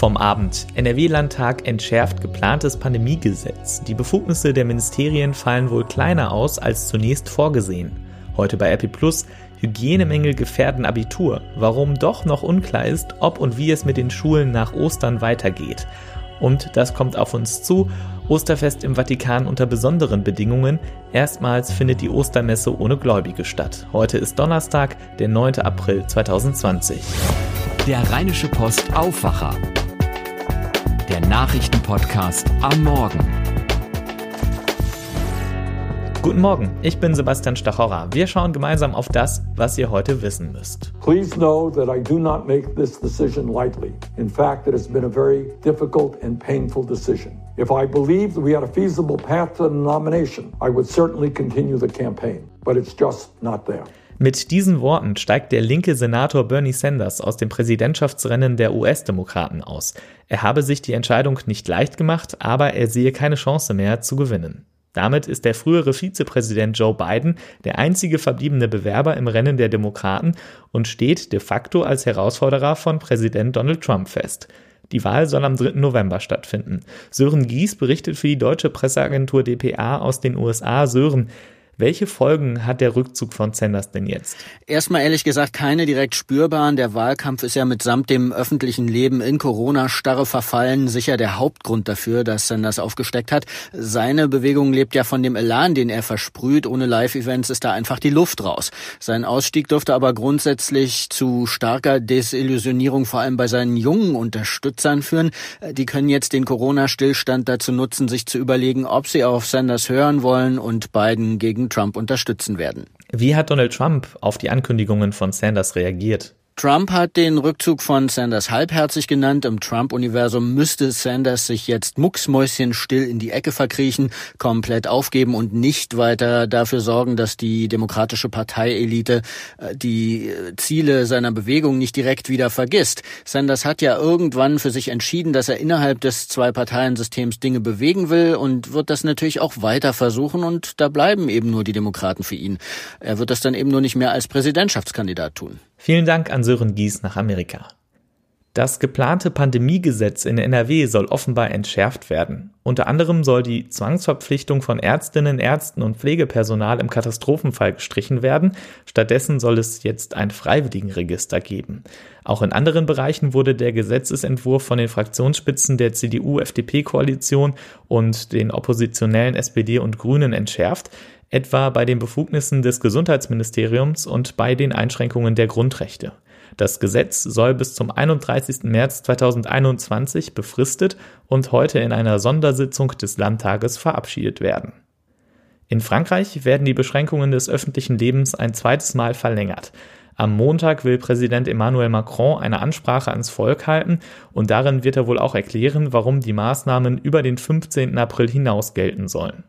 Vom Abend. NRW-Landtag entschärft geplantes Pandemiegesetz. Die Befugnisse der Ministerien fallen wohl kleiner aus als zunächst vorgesehen. Heute bei RP Plus. Hygienemängel gefährden Abitur. Warum doch noch unklar ist, ob und wie es mit den Schulen nach Ostern weitergeht. Und das kommt auf uns zu. Osterfest im Vatikan unter besonderen Bedingungen. Erstmals findet die Ostermesse ohne Gläubige statt. Heute ist Donnerstag, der 9. April 2020. Der Rheinische Post Aufwacher. Der Nachrichtenpodcast am Morgen. Guten Morgen, ich bin Sebastian Stachorra. Wir schauen gemeinsam auf das, was ihr heute wissen müsst. Please know that I do not make this decision lightly. In fact, it has been a very difficult and painful decision. If I believed we had a feasible path to the nomination, I would certainly continue the campaign. But it's just not there. Mit diesen Worten steigt der linke Senator Bernie Sanders aus dem Präsidentschaftsrennen der US-Demokraten aus. Er habe sich die Entscheidung nicht leicht gemacht, aber er sehe keine Chance mehr zu gewinnen. Damit ist der frühere Vizepräsident Joe Biden der einzige verbliebene Bewerber im Rennen der Demokraten und steht de facto als Herausforderer von Präsident Donald Trump fest. Die Wahl soll am 3. November stattfinden. Sören Gies berichtet für die deutsche Presseagentur dpa aus den USA. Sören, welche Folgen hat der Rückzug von Sanders denn jetzt? Erstmal ehrlich gesagt keine direkt spürbaren. Der Wahlkampf ist ja mitsamt dem öffentlichen Leben in Corona-Starre verfallen sicher der Hauptgrund dafür, dass Sanders aufgesteckt hat. Seine Bewegung lebt ja von dem Elan, den er versprüht. Ohne Live-Events ist da einfach die Luft raus. Sein Ausstieg dürfte aber grundsätzlich zu starker Desillusionierung vor allem bei seinen jungen Unterstützern führen. Die können jetzt den Corona-Stillstand dazu nutzen, sich zu überlegen, ob sie auf Sanders hören wollen und Biden gegen Trump unterstützen werden. Wie hat Donald Trump auf die Ankündigungen von Sanders reagiert? Trump hat den Rückzug von Sanders halbherzig genannt. Im Trump-Universum müsste Sanders sich jetzt mucksmäuschenstill in die Ecke verkriechen, komplett aufgeben und nicht weiter dafür sorgen, dass die demokratische Parteielite äh, die äh, Ziele seiner Bewegung nicht direkt wieder vergisst. Sanders hat ja irgendwann für sich entschieden, dass er innerhalb des Zwei-Parteien-Systems Dinge bewegen will und wird das natürlich auch weiter versuchen und da bleiben eben nur die Demokraten für ihn. Er wird das dann eben nur nicht mehr als Präsidentschaftskandidat tun. Vielen Dank an Sören Gies nach Amerika. Das geplante Pandemiegesetz in NRW soll offenbar entschärft werden. Unter anderem soll die Zwangsverpflichtung von Ärztinnen, Ärzten und Pflegepersonal im Katastrophenfall gestrichen werden. Stattdessen soll es jetzt ein Freiwilligenregister geben. Auch in anderen Bereichen wurde der Gesetzesentwurf von den Fraktionsspitzen der CDU-FDP-Koalition und den oppositionellen SPD und Grünen entschärft etwa bei den Befugnissen des Gesundheitsministeriums und bei den Einschränkungen der Grundrechte. Das Gesetz soll bis zum 31. März 2021 befristet und heute in einer Sondersitzung des Landtages verabschiedet werden. In Frankreich werden die Beschränkungen des öffentlichen Lebens ein zweites Mal verlängert. Am Montag will Präsident Emmanuel Macron eine Ansprache ans Volk halten und darin wird er wohl auch erklären, warum die Maßnahmen über den 15. April hinaus gelten sollen.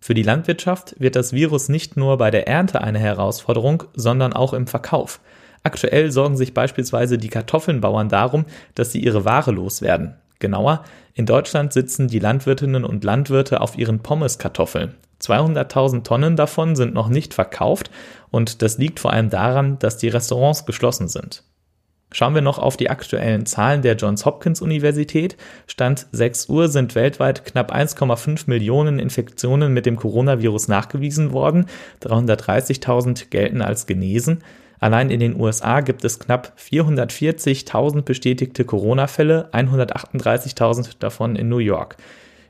Für die Landwirtschaft wird das Virus nicht nur bei der Ernte eine Herausforderung, sondern auch im Verkauf. Aktuell sorgen sich beispielsweise die Kartoffelnbauern darum, dass sie ihre Ware loswerden. Genauer, in Deutschland sitzen die Landwirtinnen und Landwirte auf ihren Pommeskartoffeln. 200.000 Tonnen davon sind noch nicht verkauft und das liegt vor allem daran, dass die Restaurants geschlossen sind. Schauen wir noch auf die aktuellen Zahlen der Johns Hopkins Universität. Stand 6 Uhr sind weltweit knapp 1,5 Millionen Infektionen mit dem Coronavirus nachgewiesen worden. 330.000 gelten als genesen. Allein in den USA gibt es knapp 440.000 bestätigte Corona-Fälle, 138.000 davon in New York.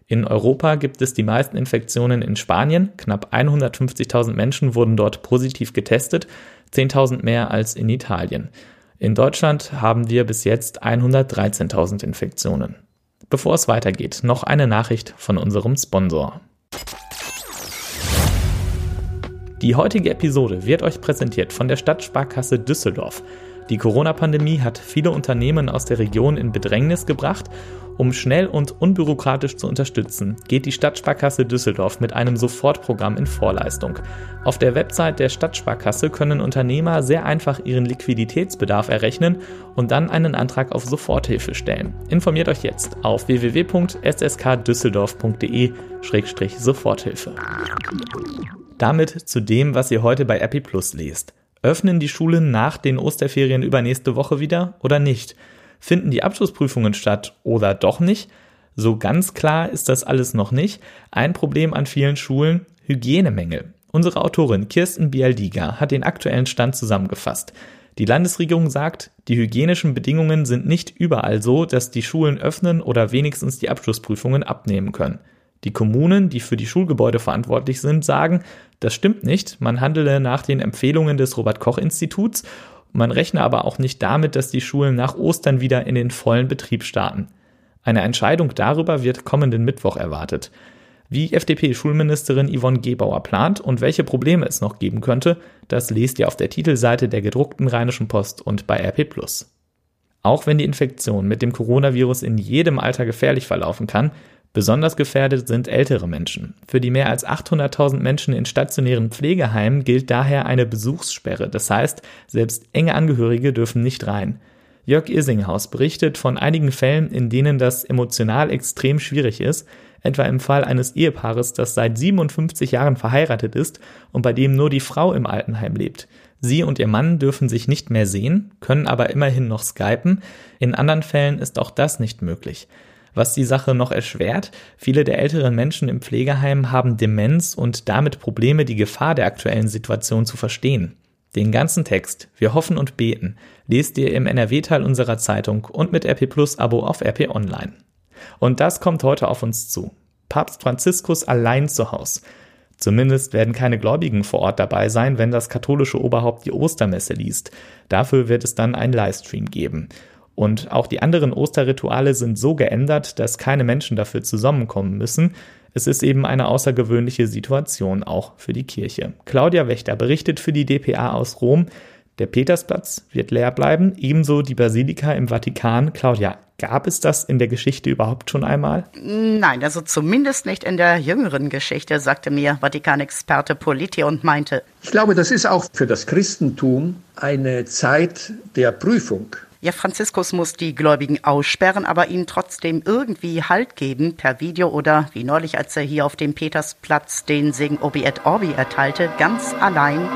In Europa gibt es die meisten Infektionen in Spanien. Knapp 150.000 Menschen wurden dort positiv getestet, 10.000 mehr als in Italien. In Deutschland haben wir bis jetzt 113.000 Infektionen. Bevor es weitergeht, noch eine Nachricht von unserem Sponsor. Die heutige Episode wird euch präsentiert von der Stadtsparkasse Düsseldorf. Die Corona-Pandemie hat viele Unternehmen aus der Region in Bedrängnis gebracht um schnell und unbürokratisch zu unterstützen, geht die Stadtsparkasse Düsseldorf mit einem Sofortprogramm in Vorleistung. Auf der Website der Stadtsparkasse können Unternehmer sehr einfach ihren Liquiditätsbedarf errechnen und dann einen Antrag auf Soforthilfe stellen. Informiert euch jetzt auf www.sskdüsseldorf.de-soforthilfe. Damit zu dem, was ihr heute bei Epi Plus lest. Öffnen die Schulen nach den Osterferien übernächste Woche wieder oder nicht? Finden die Abschlussprüfungen statt oder doch nicht? So ganz klar ist das alles noch nicht. Ein Problem an vielen Schulen, Hygienemängel. Unsere Autorin Kirsten Bialdiga hat den aktuellen Stand zusammengefasst. Die Landesregierung sagt, die hygienischen Bedingungen sind nicht überall so, dass die Schulen öffnen oder wenigstens die Abschlussprüfungen abnehmen können. Die Kommunen, die für die Schulgebäude verantwortlich sind, sagen, das stimmt nicht, man handele nach den Empfehlungen des Robert Koch Instituts, man rechne aber auch nicht damit, dass die Schulen nach Ostern wieder in den vollen Betrieb starten. Eine Entscheidung darüber wird kommenden Mittwoch erwartet. Wie FDP-Schulministerin Yvonne Gebauer plant und welche Probleme es noch geben könnte, das lest ihr auf der Titelseite der gedruckten Rheinischen Post und bei RP+. Auch wenn die Infektion mit dem Coronavirus in jedem Alter gefährlich verlaufen kann, besonders gefährdet sind ältere Menschen. Für die mehr als 800.000 Menschen in stationären Pflegeheimen gilt daher eine Besuchssperre. Das heißt, selbst enge Angehörige dürfen nicht rein. Jörg Isinghaus berichtet von einigen Fällen, in denen das emotional extrem schwierig ist, etwa im Fall eines Ehepaares, das seit 57 Jahren verheiratet ist und bei dem nur die Frau im Altenheim lebt. Sie und ihr Mann dürfen sich nicht mehr sehen, können aber immerhin noch skypen. In anderen Fällen ist auch das nicht möglich. Was die Sache noch erschwert, viele der älteren Menschen im Pflegeheim haben Demenz und damit Probleme, die Gefahr der aktuellen Situation zu verstehen. Den ganzen Text, wir hoffen und beten, lest ihr im NRW-Teil unserer Zeitung und mit RP Plus Abo auf RP Online. Und das kommt heute auf uns zu. Papst Franziskus allein zu Haus. Zumindest werden keine Gläubigen vor Ort dabei sein, wenn das katholische Oberhaupt die Ostermesse liest. Dafür wird es dann einen Livestream geben. Und auch die anderen Osterrituale sind so geändert, dass keine Menschen dafür zusammenkommen müssen. Es ist eben eine außergewöhnliche Situation auch für die Kirche. Claudia Wächter berichtet für die DPA aus Rom. Der Petersplatz wird leer bleiben, ebenso die Basilika im Vatikan. Claudia, gab es das in der Geschichte überhaupt schon einmal? Nein, also zumindest nicht in der jüngeren Geschichte, sagte mir Vatikanexperte Politi und meinte. Ich glaube, das ist auch für das Christentum eine Zeit der Prüfung. Ja, Franziskus muss die Gläubigen aussperren, aber ihnen trotzdem irgendwie Halt geben per Video oder wie neulich, als er hier auf dem Petersplatz den Segen Obi et Orbi erteilte, ganz allein.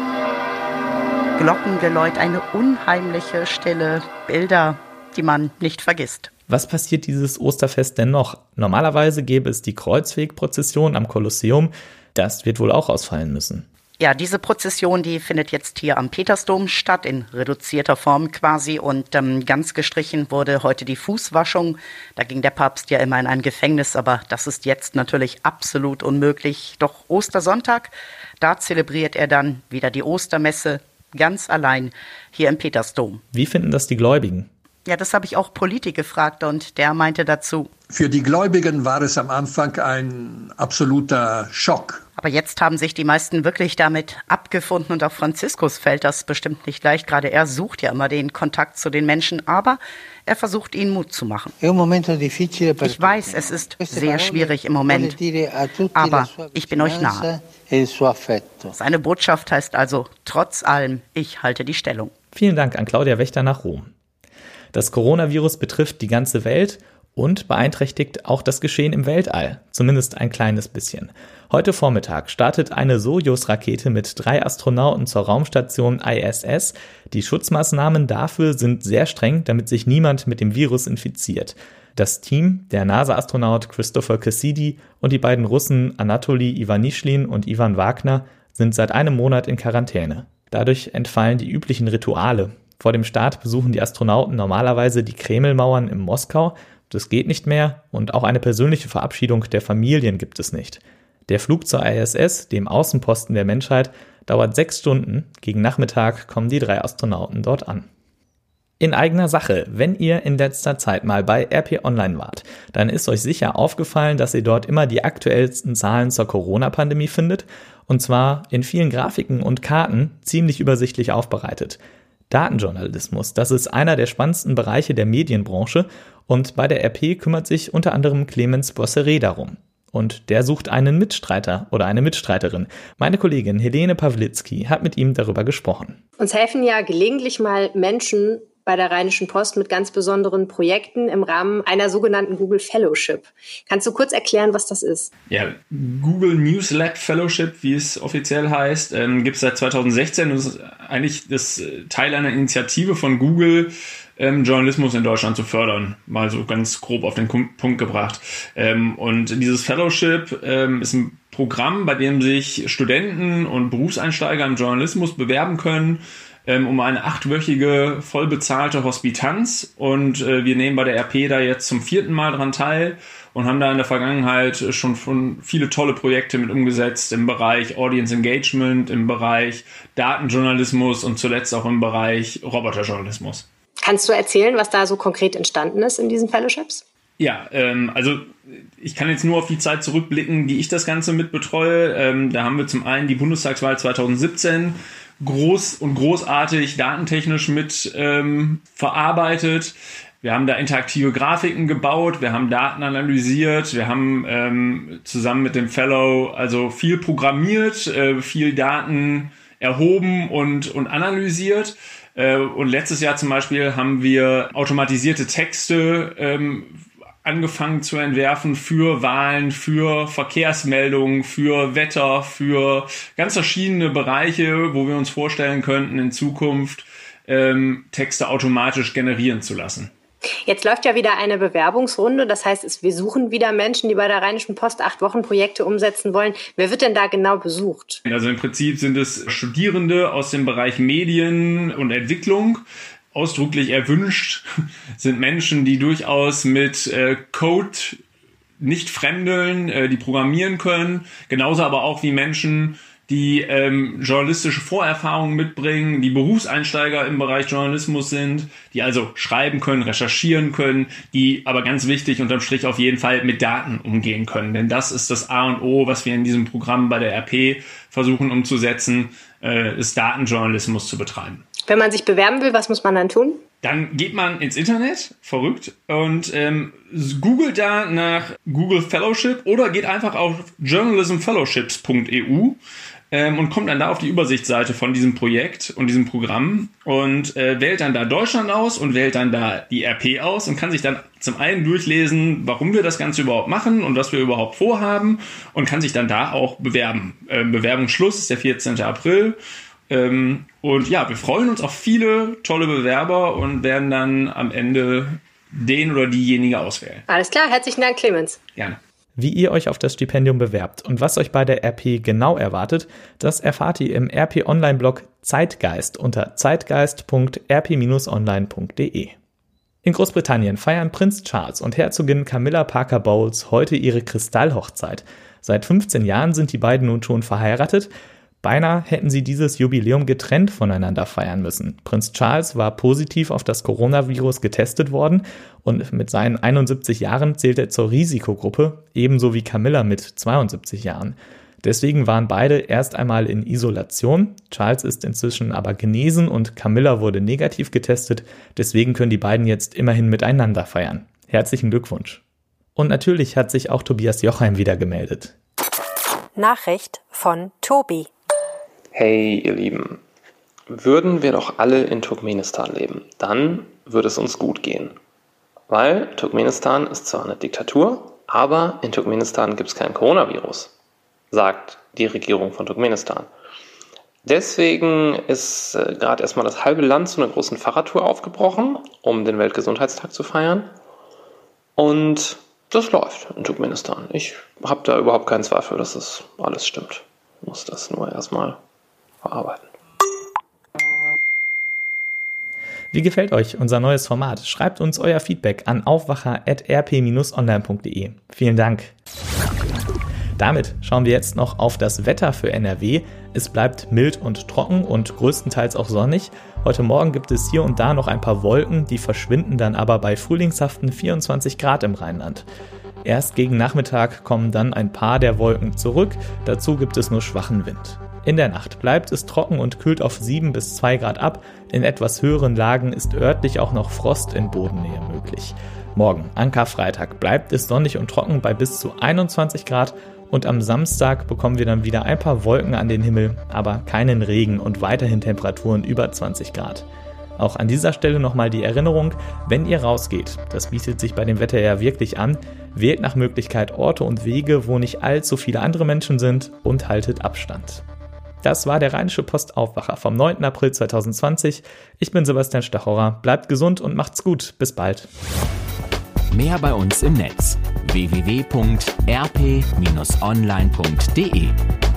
Glockengeläut, eine unheimliche Stille, Bilder, die man nicht vergisst. Was passiert dieses Osterfest denn noch? Normalerweise gäbe es die Kreuzwegprozession am Kolosseum. Das wird wohl auch ausfallen müssen. Ja, diese Prozession, die findet jetzt hier am Petersdom statt, in reduzierter Form quasi. Und ähm, ganz gestrichen wurde heute die Fußwaschung. Da ging der Papst ja immer in ein Gefängnis, aber das ist jetzt natürlich absolut unmöglich. Doch Ostersonntag, da zelebriert er dann wieder die Ostermesse ganz allein hier im Petersdom. Wie finden das die Gläubigen? Ja, das habe ich auch Politi gefragt und der meinte dazu. Für die Gläubigen war es am Anfang ein absoluter Schock. Aber jetzt haben sich die meisten wirklich damit abgefunden und auch Franziskus fällt das bestimmt nicht leicht. Gerade er sucht ja immer den Kontakt zu den Menschen, aber er versucht ihnen Mut zu machen. Ich weiß, es ist sehr schwierig im Moment, aber ich bin euch nahe. Seine Botschaft heißt also, trotz allem, ich halte die Stellung. Vielen Dank an Claudia Wächter nach Rom. Das Coronavirus betrifft die ganze Welt und beeinträchtigt auch das Geschehen im Weltall, zumindest ein kleines bisschen. Heute Vormittag startet eine Sojus-Rakete mit drei Astronauten zur Raumstation ISS. Die Schutzmaßnahmen dafür sind sehr streng, damit sich niemand mit dem Virus infiziert. Das Team, der NASA-Astronaut Christopher Cassidy und die beiden Russen Anatoly Ivanishlin und Ivan Wagner sind seit einem Monat in Quarantäne. Dadurch entfallen die üblichen Rituale. Vor dem Start besuchen die Astronauten normalerweise die Kremlmauern in Moskau. Das geht nicht mehr und auch eine persönliche Verabschiedung der Familien gibt es nicht. Der Flug zur ISS, dem Außenposten der Menschheit, dauert sechs Stunden. Gegen Nachmittag kommen die drei Astronauten dort an. In eigener Sache, wenn ihr in letzter Zeit mal bei RP Online wart, dann ist euch sicher aufgefallen, dass ihr dort immer die aktuellsten Zahlen zur Corona-Pandemie findet, und zwar in vielen Grafiken und Karten ziemlich übersichtlich aufbereitet. Datenjournalismus, das ist einer der spannendsten Bereiche der Medienbranche und bei der RP kümmert sich unter anderem Clemens Bosseret darum. Und der sucht einen Mitstreiter oder eine Mitstreiterin. Meine Kollegin Helene Pawlitzki hat mit ihm darüber gesprochen. Uns helfen ja gelegentlich mal Menschen bei der Rheinischen Post mit ganz besonderen Projekten im Rahmen einer sogenannten Google Fellowship. Kannst du kurz erklären, was das ist? Ja, Google News Lab Fellowship, wie es offiziell heißt, ähm, gibt es seit 2016 und ist eigentlich das Teil einer Initiative von Google, ähm, Journalismus in Deutschland zu fördern. Mal so ganz grob auf den Punkt gebracht. Ähm, und dieses Fellowship ähm, ist ein Programm, bei dem sich Studenten und Berufseinsteiger im Journalismus bewerben können ähm, um eine achtwöchige vollbezahlte Hospitanz und äh, wir nehmen bei der RP da jetzt zum vierten Mal dran teil und haben da in der Vergangenheit schon von viele tolle Projekte mit umgesetzt im Bereich Audience Engagement, im Bereich Datenjournalismus und zuletzt auch im Bereich Roboterjournalismus. Kannst du erzählen, was da so konkret entstanden ist in diesen Fellowships? Ja, ähm, also ich kann jetzt nur auf die Zeit zurückblicken, die ich das Ganze mit betreue. Ähm, da haben wir zum einen die Bundestagswahl 2017 groß und großartig datentechnisch mit ähm, verarbeitet. Wir haben da interaktive Grafiken gebaut, wir haben Daten analysiert, wir haben ähm, zusammen mit dem Fellow also viel programmiert, äh, viel Daten erhoben und, und analysiert. Äh, und letztes Jahr zum Beispiel haben wir automatisierte Texte ähm, angefangen zu entwerfen für Wahlen, für Verkehrsmeldungen, für Wetter, für ganz verschiedene Bereiche, wo wir uns vorstellen könnten, in Zukunft ähm, Texte automatisch generieren zu lassen. Jetzt läuft ja wieder eine Bewerbungsrunde. Das heißt, wir suchen wieder Menschen, die bei der Rheinischen Post acht Wochen Projekte umsetzen wollen. Wer wird denn da genau besucht? Also im Prinzip sind es Studierende aus dem Bereich Medien und Entwicklung. Ausdrücklich erwünscht sind Menschen, die durchaus mit äh, Code nicht fremdeln, äh, die programmieren können. Genauso aber auch wie Menschen, die ähm, journalistische Vorerfahrungen mitbringen, die Berufseinsteiger im Bereich Journalismus sind, die also schreiben können, recherchieren können, die aber ganz wichtig unterm Strich auf jeden Fall mit Daten umgehen können. Denn das ist das A und O, was wir in diesem Programm bei der RP versuchen umzusetzen, äh, ist Datenjournalismus zu betreiben. Wenn man sich bewerben will, was muss man dann tun? Dann geht man ins Internet, verrückt, und ähm, googelt da nach Google Fellowship oder geht einfach auf journalismfellowships.eu ähm, und kommt dann da auf die Übersichtsseite von diesem Projekt und diesem Programm und äh, wählt dann da Deutschland aus und wählt dann da die RP aus und kann sich dann zum einen durchlesen, warum wir das Ganze überhaupt machen und was wir überhaupt vorhaben und kann sich dann da auch bewerben. Ähm, Bewerbungsschluss ist der 14. April. Ähm, und ja, wir freuen uns auf viele tolle Bewerber und werden dann am Ende den oder diejenige auswählen. Alles klar, herzlichen Dank, Clemens. Gerne. Wie ihr euch auf das Stipendium bewerbt und was euch bei der RP genau erwartet, das erfahrt ihr im RP Online-Blog Zeitgeist unter zeitgeist.rp-online.de. In Großbritannien feiern Prinz Charles und Herzogin Camilla Parker Bowles heute ihre Kristallhochzeit. Seit 15 Jahren sind die beiden nun schon verheiratet, Beinahe hätten sie dieses Jubiläum getrennt voneinander feiern müssen. Prinz Charles war positiv auf das Coronavirus getestet worden und mit seinen 71 Jahren zählt er zur Risikogruppe, ebenso wie Camilla mit 72 Jahren. Deswegen waren beide erst einmal in Isolation. Charles ist inzwischen aber genesen und Camilla wurde negativ getestet. Deswegen können die beiden jetzt immerhin miteinander feiern. Herzlichen Glückwunsch. Und natürlich hat sich auch Tobias Jochheim wieder gemeldet. Nachricht von Tobi. Hey, ihr Lieben, würden wir doch alle in Turkmenistan leben, dann würde es uns gut gehen. Weil Turkmenistan ist zwar eine Diktatur, aber in Turkmenistan gibt es kein Coronavirus, sagt die Regierung von Turkmenistan. Deswegen ist äh, gerade erstmal das halbe Land zu einer großen Fahrradtour aufgebrochen, um den Weltgesundheitstag zu feiern. Und das läuft in Turkmenistan. Ich habe da überhaupt keinen Zweifel, dass das alles stimmt. Ich muss das nur erstmal verarbeiten. Wie gefällt euch unser neues Format? Schreibt uns euer Feedback an aufwacher.rp-online.de. Vielen Dank. Damit schauen wir jetzt noch auf das Wetter für NRW. Es bleibt mild und trocken und größtenteils auch sonnig. Heute Morgen gibt es hier und da noch ein paar Wolken, die verschwinden dann aber bei frühlingshaften 24 Grad im Rheinland. Erst gegen Nachmittag kommen dann ein paar der Wolken zurück, dazu gibt es nur schwachen Wind. In der Nacht bleibt es trocken und kühlt auf 7 bis 2 Grad ab. In etwas höheren Lagen ist örtlich auch noch Frost in Bodennähe möglich. Morgen, Ankerfreitag, bleibt es sonnig und trocken bei bis zu 21 Grad und am Samstag bekommen wir dann wieder ein paar Wolken an den Himmel, aber keinen Regen und weiterhin Temperaturen über 20 Grad. Auch an dieser Stelle nochmal die Erinnerung, wenn ihr rausgeht, das bietet sich bei dem Wetter ja wirklich an, wählt nach Möglichkeit Orte und Wege, wo nicht allzu viele andere Menschen sind und haltet Abstand. Das war der Rheinische Postaufwacher vom 9. April 2020. Ich bin Sebastian Stachorer. Bleibt gesund und macht's gut. Bis bald. Mehr bei uns im Netz www.rp-online.de